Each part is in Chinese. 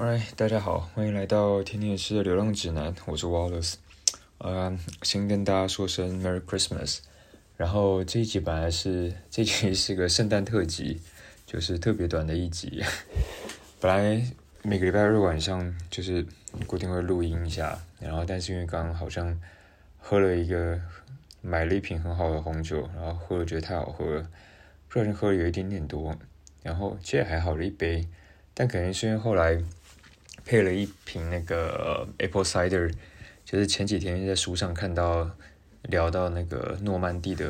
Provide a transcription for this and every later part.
Alright，大家好，欢迎来到甜点师的流浪指南，我是 Wallace。呃，先跟大家说声 Merry Christmas。然后这一集本来是这一集是个圣诞特辑，就是特别短的一集。本来每个礼拜日晚上就是固定会录音一下，然后但是因为刚刚好像喝了一个买了一瓶很好的红酒，然后喝了觉得太好喝了，不小心喝了有一点点多，然后其实还好了一杯，但可能是因为后来。配了一瓶那个 Apple Cider，就是前几天在书上看到聊到那个诺曼底的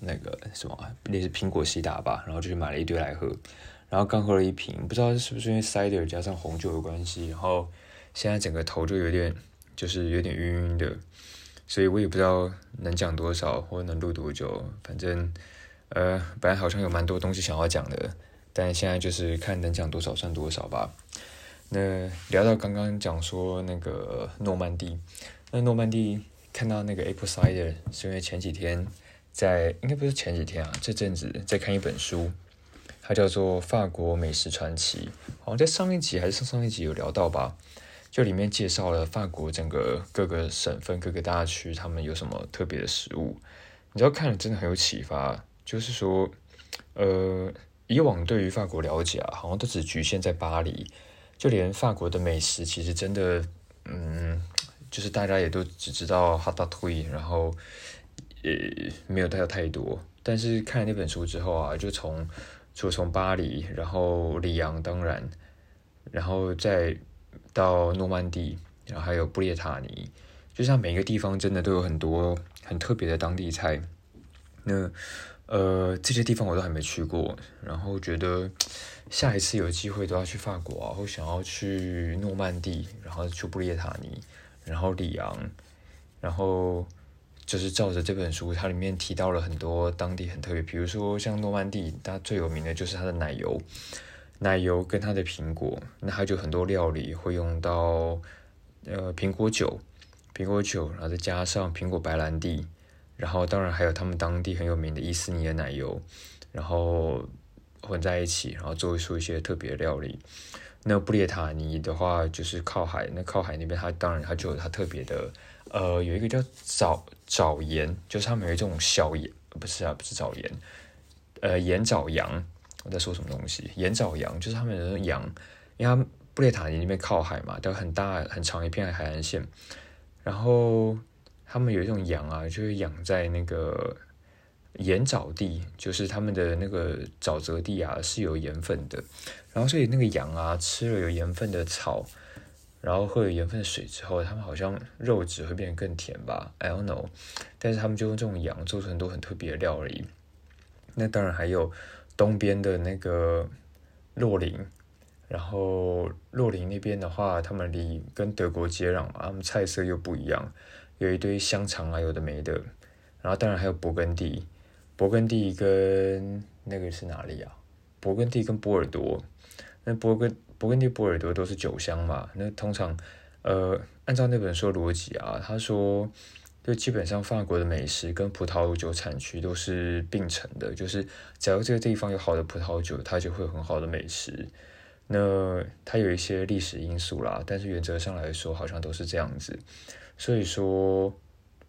那个什么那是苹果西打吧，然后就去买了一堆来喝，然后刚喝了一瓶，不知道是不是因为 Cider 加上红酒的关系，然后现在整个头就有点就是有点晕晕的，所以我也不知道能讲多少或者能录多久，反正呃本来好像有蛮多东西想要讲的，但现在就是看能讲多少算多少吧。那聊到刚刚讲说那个诺曼底，那诺曼底看到那个 Apple Cider，是因为前几天在应该不是前几天啊，这阵子在看一本书，它叫做《法国美食传奇》，好像在上一集还是上上一集有聊到吧，就里面介绍了法国整个各个省份、各个大区他们有什么特别的食物，你知道看了真的很有启发，就是说，呃，以往对于法国了解啊，好像都只局限在巴黎。就连法国的美食，其实真的，嗯，就是大家也都只知道哈达推，然后，呃，没有太太多。但是看了那本书之后啊，就从，就从巴黎，然后里昂，当然，然后再到诺曼底，然后还有布列塔尼，就像每一个地方真的都有很多很特别的当地菜。那，呃，这些地方我都还没去过，然后觉得。下一次有机会都要去法国啊，或想要去诺曼底，然后去布列塔尼，然后里昂，然后就是照着这本书，它里面提到了很多当地很特别，比如说像诺曼底，它最有名的就是它的奶油，奶油跟它的苹果，那它就很多料理会用到呃苹果酒，苹果酒，然后再加上苹果白兰地，然后当然还有他们当地很有名的伊斯尼的奶油，然后。混在一起，然后做出一些特别的料理。那布列塔尼的话，就是靠海，那靠海那边，它当然它就有它特别的，呃，有一个叫藻藻盐，就是他们有一种小盐，不是啊，不是藻盐，呃，盐藻羊。我在说什么东西？盐藻羊就是他们的羊，因为它布列塔尼那边靠海嘛，都很大很长一片海岸线，然后他们有一种羊啊，就是养在那个。盐沼地就是他们的那个沼泽地啊，是有盐分的。然后所以那个羊啊，吃了有盐分的草，然后喝了盐分的水之后，他们好像肉质会变得更甜吧？I don't know。但是他们就用这种羊做出很多很特别的料理。那当然还有东边的那个洛林，然后洛林那边的话，他们离跟德国接壤嘛，他们菜色又不一样，有一堆香肠啊，有的没的。然后当然还有勃艮第。勃艮第跟那个是哪里啊？勃艮第跟波尔多，那勃艮勃艮第、波尔多都是酒乡嘛。那通常，呃，按照那本书逻辑啊，他说，就基本上法国的美食跟葡萄酒产区都是并存的，就是只要这个地方有好的葡萄酒，它就会有很好的美食。那它有一些历史因素啦，但是原则上来说，好像都是这样子。所以说。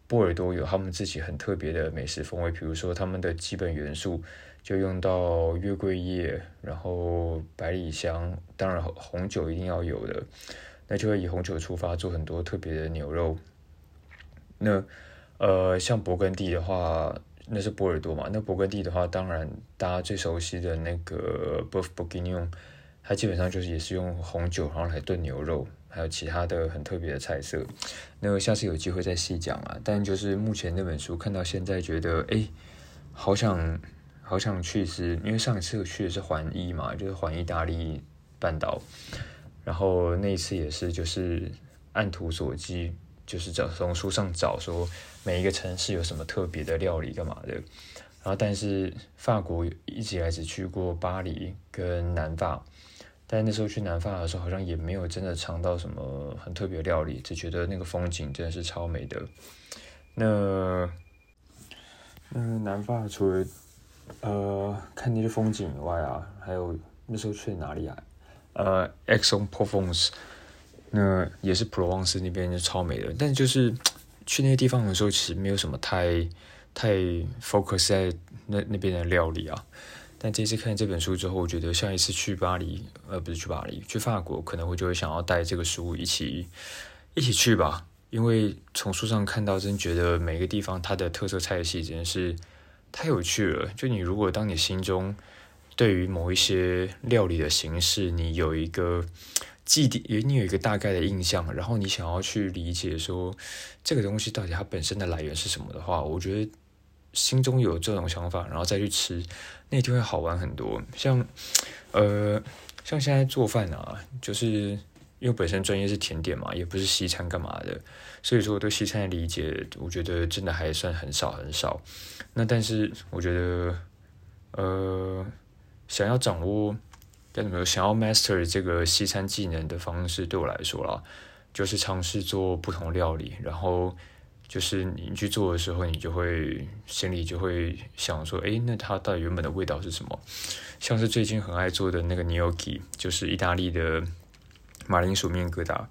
波尔多有他们自己很特别的美食风味，比如说他们的基本元素就用到月桂叶，然后百里香，当然红酒一定要有的，那就会以红酒出发做很多特别的牛肉。那呃，像勃艮第的话，那是波尔多嘛？那勃艮第的话，当然大家最熟悉的那个 b o u f b o u g u i g n o n 它基本上就是也是用红酒然后来炖牛肉。还有其他的很特别的菜色，那下次有机会再细讲啊。但就是目前那本书看到现在，觉得哎，好想好想去吃，因为上一次去的是环意嘛，就是环意大利半岛，然后那一次也是就是按图索骥，就是找从书上找说每一个城市有什么特别的料理干嘛的。然后但是法国一直以来只去过巴黎跟南法。但那时候去南法的时候，好像也没有真的尝到什么很特别的料理，只觉得那个风景真的是超美的。那那南法除了呃看那些风景以外啊，还有那时候去哪里啊？呃，Aix-en-Provence，那也是普罗旺斯那边就超美的。但就是去那些地方的时候，其实没有什么太太 focus 在那那边的料理啊。但这次看这本书之后，我觉得下一次去巴黎，呃，不是去巴黎，去法国，可能会就会想要带这个书一起一起去吧。因为从书上看到，真觉得每个地方它的特色菜系真是太有趣了。就你如果当你心中对于某一些料理的形式，你有一个既定，你有一个大概的印象，然后你想要去理解说这个东西到底它本身的来源是什么的话，我觉得心中有这种想法，然后再去吃，那就会好玩很多。像呃，像现在做饭啊，就是因为本身专业是甜点嘛，也不是西餐干嘛的，所以说我对西餐的理解，我觉得真的还算很少很少。那但是我觉得，呃。想要掌握该怎么说？想要 master 这个西餐技能的方式，对我来说啦，就是尝试做不同料理。然后就是你去做的时候，你就会心里就会想说：，诶，那它到底原本的味道是什么？像是最近很爱做的那个 gnocchi，就是意大利的马铃薯面疙瘩。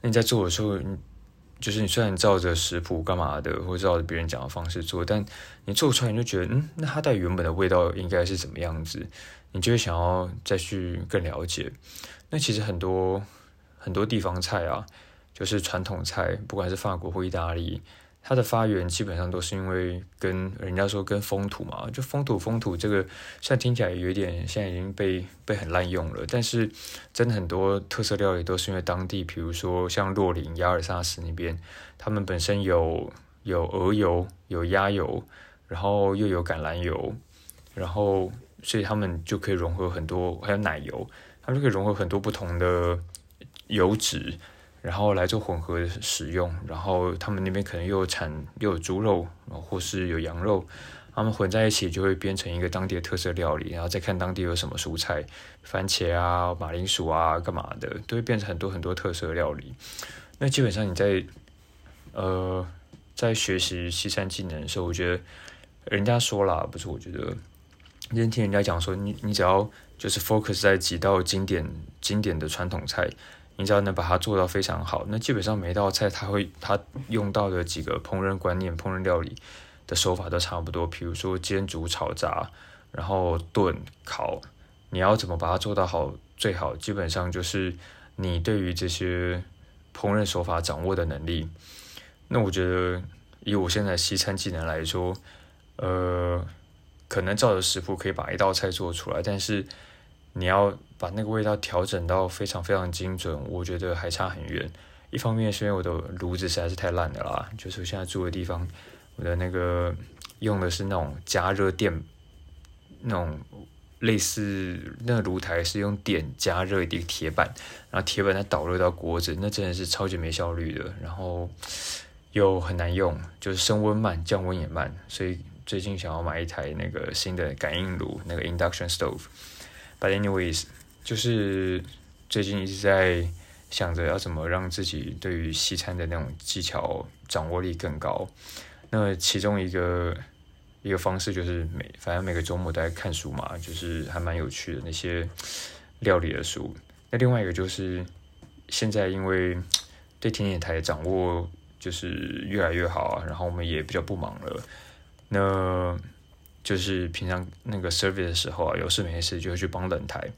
那你在做的时候，就是你虽然照着食谱干嘛的，或者照着别人讲的方式做，但你做出来你就觉得，嗯，那它到底原本的味道应该是怎么样子？你就会想要再去更了解。那其实很多很多地方菜啊，就是传统菜，不管是法国或意大利。它的发源基本上都是因为跟人家说跟风土嘛，就风土风土这个，虽然听起来有点现在已经被被很滥用了，但是真的很多特色料理都是因为当地，比如说像洛林、雅尔萨斯那边，他们本身有有鹅油、有鸭油，然后又有橄榄油，然后所以他们就可以融合很多，还有奶油，他们就可以融合很多不同的油脂。然后来做混合使用，然后他们那边可能又有产又有猪肉，或是有羊肉，他们混在一起就会变成一个当地的特色料理。然后再看当地有什么蔬菜，番茄啊、马铃薯啊、干嘛的，都会变成很多很多特色料理。那基本上你在呃在学习西餐技能的时候，我觉得人家说了，不是我觉得，今听人家讲说，你你只要就是 focus 在几道经典经典的传统菜。你只要能把它做到非常好，那基本上每一道菜它会它用到的几个烹饪观念、烹饪料理的手法都差不多。比如说煎、煮、炒、炸，然后炖、烤，你要怎么把它做到好？最好基本上就是你对于这些烹饪手法掌握的能力。那我觉得以我现在西餐技能来说，呃，可能照着食谱可以把一道菜做出来，但是。你要把那个味道调整到非常非常精准，我觉得还差很远。一方面是因为我的炉子实在是太烂的啦，就是我现在住的地方，我的那个用的是那种加热电，那种类似那个炉台是用电加热一个铁板，然后铁板再导热到锅子，那真的是超级没效率的，然后又很难用，就是升温慢，降温也慢，所以最近想要买一台那个新的感应炉，那个 induction stove。But anyways，就是最近一直在想着要怎么让自己对于西餐的那种技巧掌握力更高。那其中一个一个方式就是每反正每个周末都在看书嘛，就是还蛮有趣的那些料理的书。那另外一个就是现在因为对甜点台的掌握就是越来越好啊，然后我们也比较不忙了。那就是平常那个 service 的时候啊，有事没事就会去帮冷台，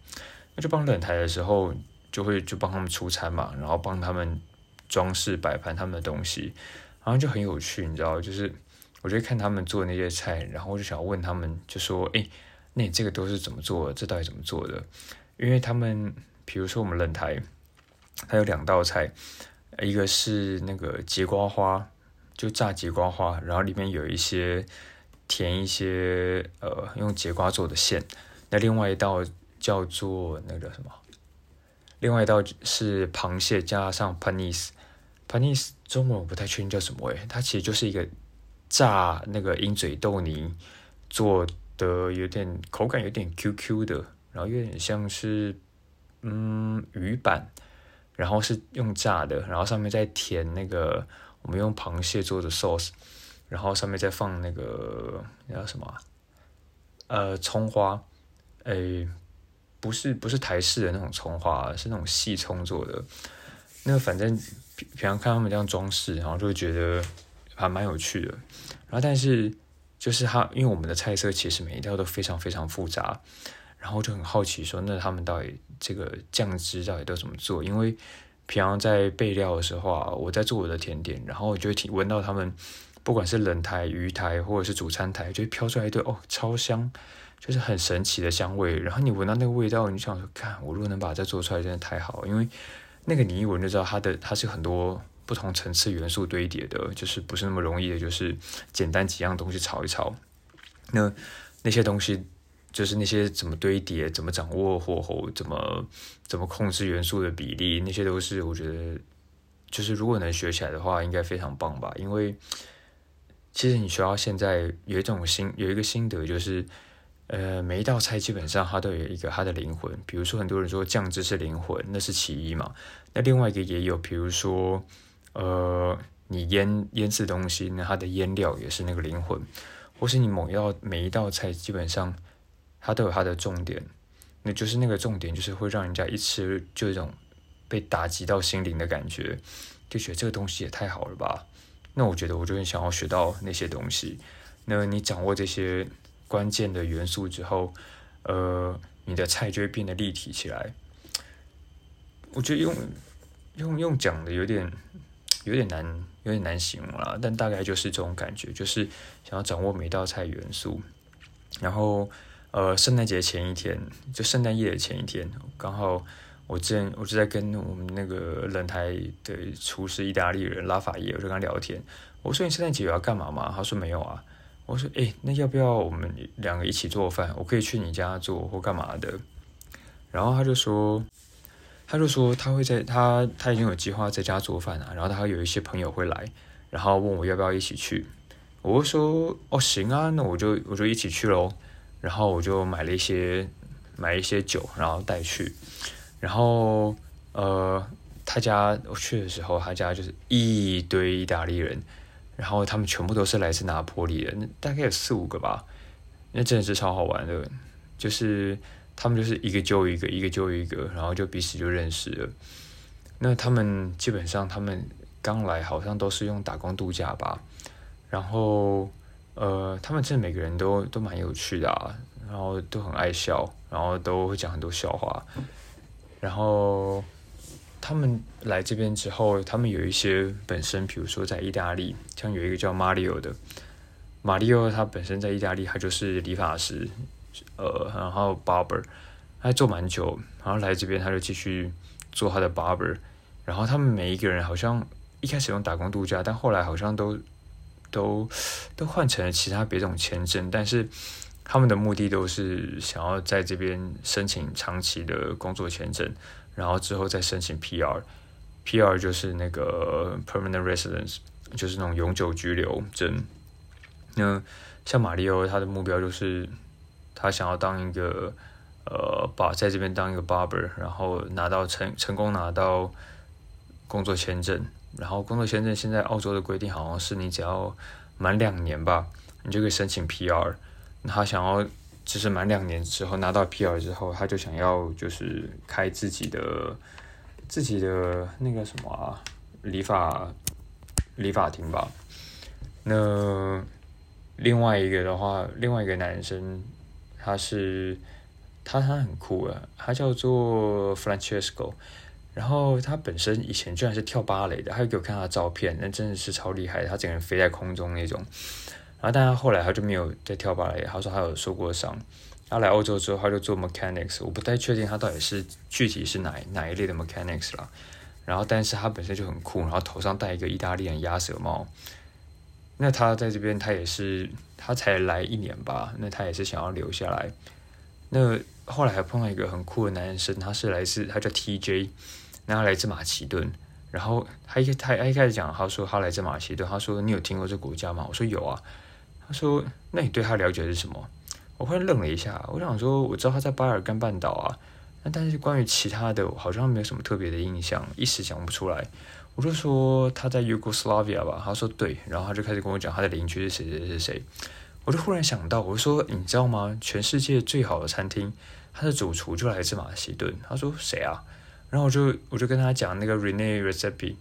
那就帮冷台的时候，就会就帮他们出餐嘛，然后帮他们装饰摆盘他们的东西，然后就很有趣，你知道，就是我就看他们做那些菜，然后我就想问他们，就说，哎，那你这个都是怎么做的？这到底怎么做的？因为他们，比如说我们冷台，它有两道菜，一个是那个节瓜花，就炸节瓜花，然后里面有一些。填一些呃用节瓜做的馅，那另外一道叫做那个什么？另外一道是螃蟹加上 panis，panis 中文我不太确定叫什么诶，它其实就是一个炸那个鹰嘴豆泥做的，有点口感有点 Q Q 的，然后有点像是嗯鱼板，然后是用炸的，然后上面再填那个我们用螃蟹做的 sauce。然后上面再放那个叫什么？呃，葱花，诶，不是不是台式的那种葱花，是那种细葱做的。那反正平平常看他们这样装饰，然后就觉得还蛮有趣的。然后但是就是他，因为我们的菜色其实每一道都非常非常复杂，然后就很好奇说，那他们到底这个酱汁到底都怎么做？因为平常在备料的时候啊，我在做我的甜点，然后我就会听闻到他们不管是冷台、鱼台或者是主餐台，就会飘出来一堆哦，超香。就是很神奇的香味，然后你闻到那个味道，你想说，看我如果能把这做出来，真的太好，因为那个你一闻就知道它的它是很多不同层次元素堆叠的，就是不是那么容易的，就是简单几样东西炒一炒。那那些东西就是那些怎么堆叠，怎么掌握火候，怎么怎么控制元素的比例，那些都是我觉得，就是如果能学起来的话，应该非常棒吧。因为其实你学到现在有一种心有一个心得就是。呃，每一道菜基本上它都有一个它的灵魂，比如说很多人说酱汁是灵魂，那是其一嘛。那另外一个也有，比如说，呃，你腌腌制东西，那它的腌料也是那个灵魂，或是你某一道每一道菜基本上它都有它的重点，那就是那个重点就是会让人家一吃就一种被打击到心灵的感觉，就觉得这个东西也太好了吧。那我觉得我就很想要学到那些东西，那你掌握这些。关键的元素之后，呃，你的菜就会变得立体起来。我觉得用用用讲的有点有点难，有点难形容啦。但大概就是这种感觉，就是想要掌握每道菜元素。然后，呃，圣诞节前一天，就圣诞夜的前一天，刚好我之前我就在跟我们那个冷台的厨师意大利人拉法耶，我就跟他聊天。我说：“你圣诞节有要干嘛吗？”他说：“没有啊。”我说：“哎，那要不要我们两个一起做饭？我可以去你家做或干嘛的。”然后他就说：“他就说他会在他他已经有计划在家做饭了。然后他有一些朋友会来，然后问我要不要一起去。我就说：哦，行啊，那我就我就一起去喽。然后我就买了一些买一些酒，然后带去。然后呃，他家我去的时候，他家就是一堆意大利人。”然后他们全部都是来自拿破里的，那大概有四五个吧，那真的是超好玩的，就是他们就是一个揪一个，一个揪一个，然后就彼此就认识了。那他们基本上他们刚来好像都是用打工度假吧，然后呃，他们真的每个人都都蛮有趣的啊，然后都很爱笑，然后都会讲很多笑话，然后。他们来这边之后，他们有一些本身，比如说在意大利，像有一个叫马里奥的，马里奥他本身在意大利，他就是理发师，呃，然后 barber，他做蛮久，然后来这边他就继续做他的 barber，然后他们每一个人好像一开始用打工度假，但后来好像都都都换成了其他别种签证，但是他们的目的都是想要在这边申请长期的工作签证。然后之后再申请 PR，PR 就是那个 permanent residence，就是那种永久居留证。那像马里奥，他的目标就是他想要当一个呃，把在这边当一个 barber，然后拿到成成功拿到工作签证。然后工作签证现在澳洲的规定好像是你只要满两年吧，你就可以申请 PR。他想要。就是满两年之后拿到 PR 之后，他就想要就是开自己的自己的那个什么啊，理发理发厅吧。那另外一个的话，另外一个男生，他是他他很酷啊，他叫做 Francesco，然后他本身以前居然是跳芭蕾的，他给我看他的照片，那真的是超厉害，他整个人飞在空中那种。然后，但他后来他就没有再跳芭蕾。他说他有受过伤。他来欧洲之后，他就做 mechanics。我不太确定他到底是具体是哪哪一类的 mechanics 啦。然后，但是他本身就很酷，然后头上戴一个意大利人鸭舌帽。那他在这边，他也是他才来一年吧？那他也是想要留下来。那后来还碰到一个很酷的男生，他是来自他叫 TJ，那他来自马其顿。然后他一他他一开始讲，他说他来自马其顿。他说你有听过这国家吗？我说有啊。他说：“那你对他了解是什么？”我忽然愣了一下，我想说：“我知道他在巴尔干半岛啊，那但是关于其他的，好像没有什么特别的印象，一时想不出来。”我就说：“他在 Yugoslavia 吧？”他说：“对。”然后他就开始跟我讲他的邻居是谁谁谁谁。我就忽然想到，我说：“你知道吗？全世界最好的餐厅他的主厨就来自马其顿。他说谁啊？然后我就我就跟他讲那个 Rene Recipe，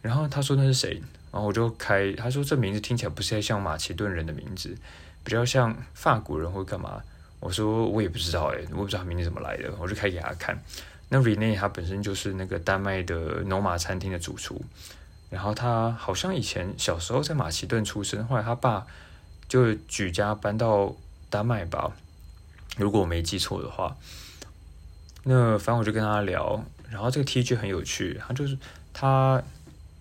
然后他说那是谁？然后我就开，他说这名字听起来不是太像马其顿人的名字，比较像法国人或干嘛。我说我也不知道诶，我不知道他名字怎么来的。我就开给他看。那 Rene 他本身就是那个丹麦的罗马餐厅的主厨，然后他好像以前小时候在马其顿出生，后来他爸就举家搬到丹麦吧，如果我没记错的话。那反正我就跟他聊，然后这个 T G 很有趣，他就是他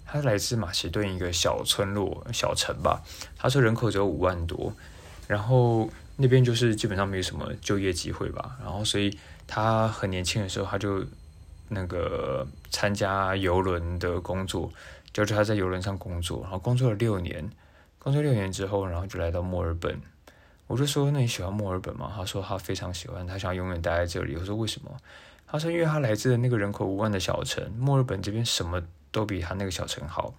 他来自马其顿一个小村落小城吧，他说人口只有五万多，然后那边就是基本上没有什么就业机会吧，然后所以他很年轻的时候他就那个参加游轮的工作，就是他在游轮上工作，然后工作了六年，工作六年之后，然后就来到墨尔本。我就说：“那你喜欢墨尔本吗？”他说：“他非常喜欢，他想永远待在这里。”我说：“为什么？”他说：“因为他来自的那个人口五万的小城，墨尔本这边什么都比他那个小城好。”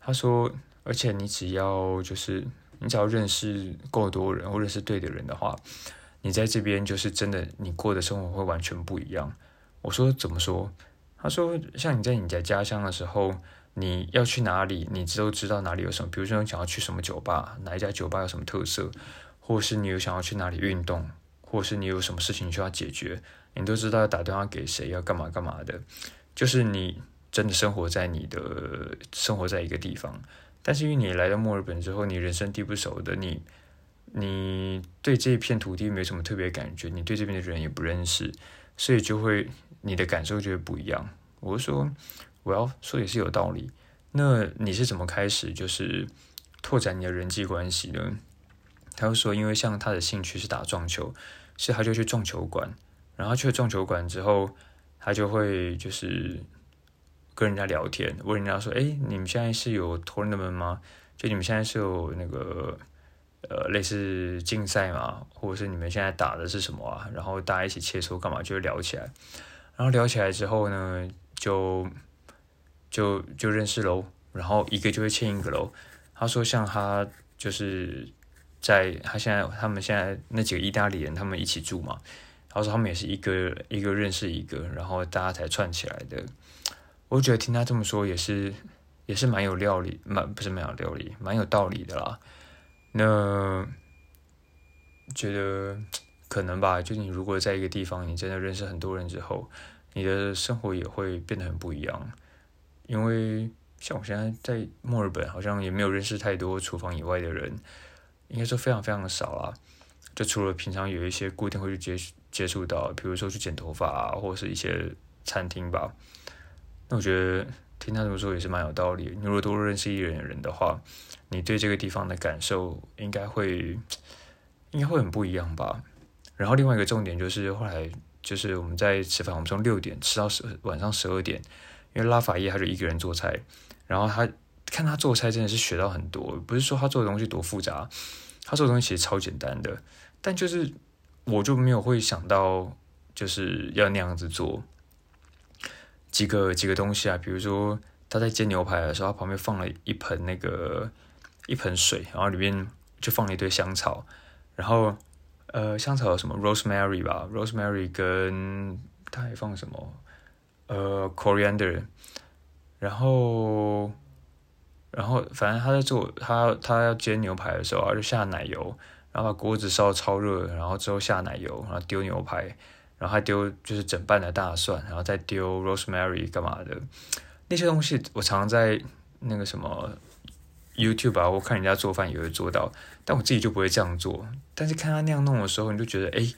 他说：“而且你只要就是你只要认识够多人，或者是对的人的话，你在这边就是真的，你过的生活会完全不一样。”我说：“怎么说？”他说：“像你在你在家乡的时候，你要去哪里，你都知道哪里有什么。比如说，你想要去什么酒吧，哪一家酒吧有什么特色。”或是你有想要去哪里运动，或是你有什么事情需要解决，你都知道要打电话给谁，要干嘛干嘛的。就是你真的生活在你的生活在一个地方，但是因为你来到墨尔本之后，你人生地不熟的，你你对这一片土地没什么特别感觉，你对这边的人也不认识，所以就会你的感受就会不一样。我说我要说也是有道理。那你是怎么开始就是拓展你的人际关系呢？他就说，因为像他的兴趣是打撞球，所以他就去撞球馆。然后去了撞球馆之后，他就会就是跟人家聊天，问人家说：“哎，你们现在是有 tournament 吗？就你们现在是有那个呃类似竞赛吗？或者是你们现在打的是什么啊？”然后大家一起切磋干嘛？就聊起来。然后聊起来之后呢，就就就认识喽。然后一个就会牵一个喽。他说，像他就是。在他现在，他们现在那几个意大利人，他们一起住嘛。然后说他们也是一个一个认识一个，然后大家才串起来的。我觉得听他这么说，也是也是蛮有料理，蛮不是蛮有料理，蛮有道理的啦。那觉得可能吧，就你如果在一个地方，你真的认识很多人之后，你的生活也会变得很不一样。因为像我现在在墨尔本，好像也没有认识太多厨房以外的人。应该说非常非常的少啦，就除了平常有一些固定会去接接触到，比如说去剪头发啊，或者是一些餐厅吧。那我觉得听他这么说也是蛮有道理。你如果多认识一人的人的话，你对这个地方的感受应该会应该会很不一样吧。然后另外一个重点就是后来就是我们在吃饭，我们从六点吃到十晚上十二点，因为拉法叶他就一个人做菜，然后他。看他做菜真的是学到很多，不是说他做的东西多复杂，他做的东西其实超简单的，但就是我就没有会想到就是要那样子做几个几个东西啊，比如说他在煎牛排的时候，他旁边放了一盆那个一盆水，然后里面就放了一堆香草，然后呃香草有什么？Rosemary 吧，rosemary 跟他还放什么？呃 coriander，然后。然后，反正他在做他他要煎牛排的时候啊，就下奶油，然后把锅子烧超热，然后之后下奶油，然后丢牛排，然后还丢就是整瓣的大蒜，然后再丢 rosemary 干嘛的那些东西，我常常在那个什么 YouTube 啊，我看人家做饭也会做到，但我自己就不会这样做。但是看他那样弄的时候，你就觉得哎，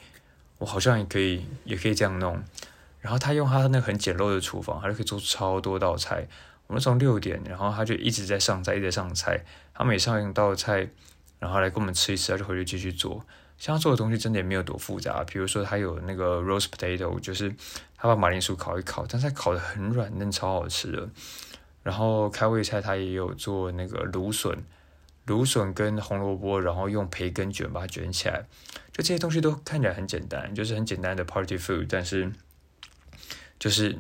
我好像也可以也可以这样弄。然后他用他那个很简陋的厨房，他就可以做超多道菜。我们从六点，然后他就一直在上菜，一直在上菜。他每上一道菜，然后来跟我们吃一次，他就回去继续做。像他做的东西真的也没有多复杂，比如说他有那个 roast potato，就是他把马铃薯烤一烤，但是他烤的很软嫩，超好吃的。然后开胃菜他也有做那个芦笋，芦笋跟红萝卜，然后用培根卷把它卷起来。就这些东西都看起来很简单，就是很简单的 party food，但是就是。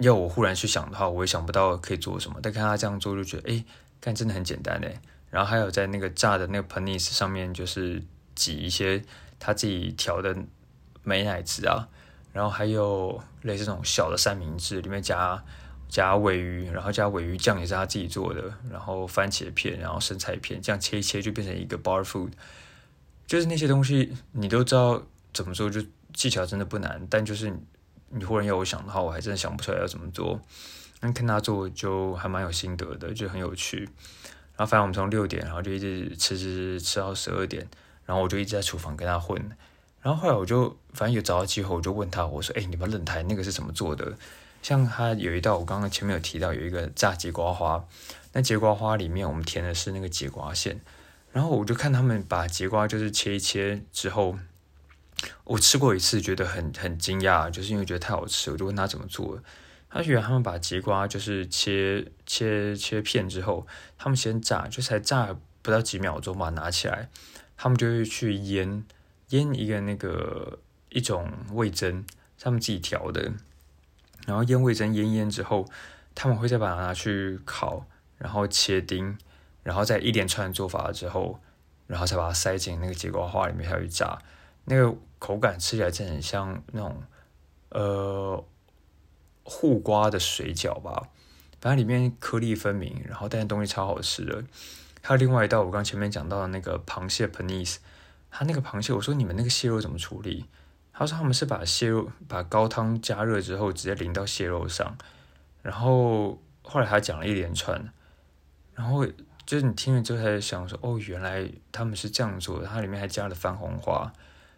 要我忽然去想的话，我也想不到可以做什么。但看他这样做，就觉得哎，看真的很简单哎。然后还有在那个炸的那个 panis 上面，就是挤一些他自己调的美乃滋啊，然后还有类似这种小的三明治，里面加加尾鱼，然后加尾鱼酱也是他自己做的，然后番茄片，然后生菜片，这样切一切就变成一个 bar food。就是那些东西你都知道怎么做，就技巧真的不难，但就是你忽然要我想的话，我还真的想不出来要怎么做。那看他做就还蛮有心得的，就很有趣。然后反正我们从六点，然后就一直吃吃吃到十二点，然后我就一直在厨房跟他混。然后后来我就反正有找到机会，我就问他，我说：“哎，你们冷台那个是怎么做的？”像他有一道，我刚刚前面有提到有一个炸节瓜花，那节瓜花里面我们填的是那个节瓜馅。然后我就看他们把节瓜就是切一切之后，我吃过一次，觉得很很惊讶，就是因为觉得太好吃，我就问他怎么做。他原来他们把节瓜就是切切切片之后，他们先炸，就才炸不到几秒钟把它拿起来，他们就会去腌腌一个那个一种味增，他们自己调的，然后腌味增腌腌之后，他们会再把它拿去烤，然后切丁，然后再一连串做法之后，然后才把它塞进那个节瓜花里面下去炸，那个口感吃起来真的很像那种呃。护瓜的水饺吧，反正里面颗粒分明，然后但是东西超好吃的。还有另外一道，我刚前面讲到的那个螃蟹 p e n i s 它那个螃蟹，我说你们那个蟹肉怎么处理？他说他们是把蟹肉把高汤加热之后直接淋到蟹肉上，然后后来他讲了一连串，然后就是你听了之后才想说，哦，原来他们是这样做的，它里面还加了番红花，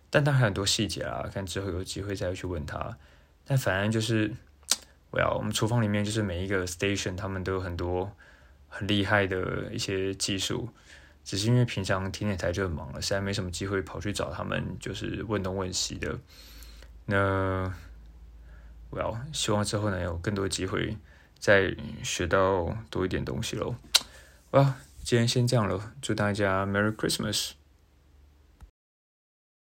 但它还有很多细节啊，看之后有机会再去问他。但反正就是。Well，我们厨房里面就是每一个 station，他们都有很多很厉害的一些技术，只是因为平常天电台就很忙了，实在没什么机会跑去找他们，就是问东问西的。那 Well，希望之后能有更多机会再学到多一点东西喽。哇，今天先这样了，祝大家 Merry Christmas！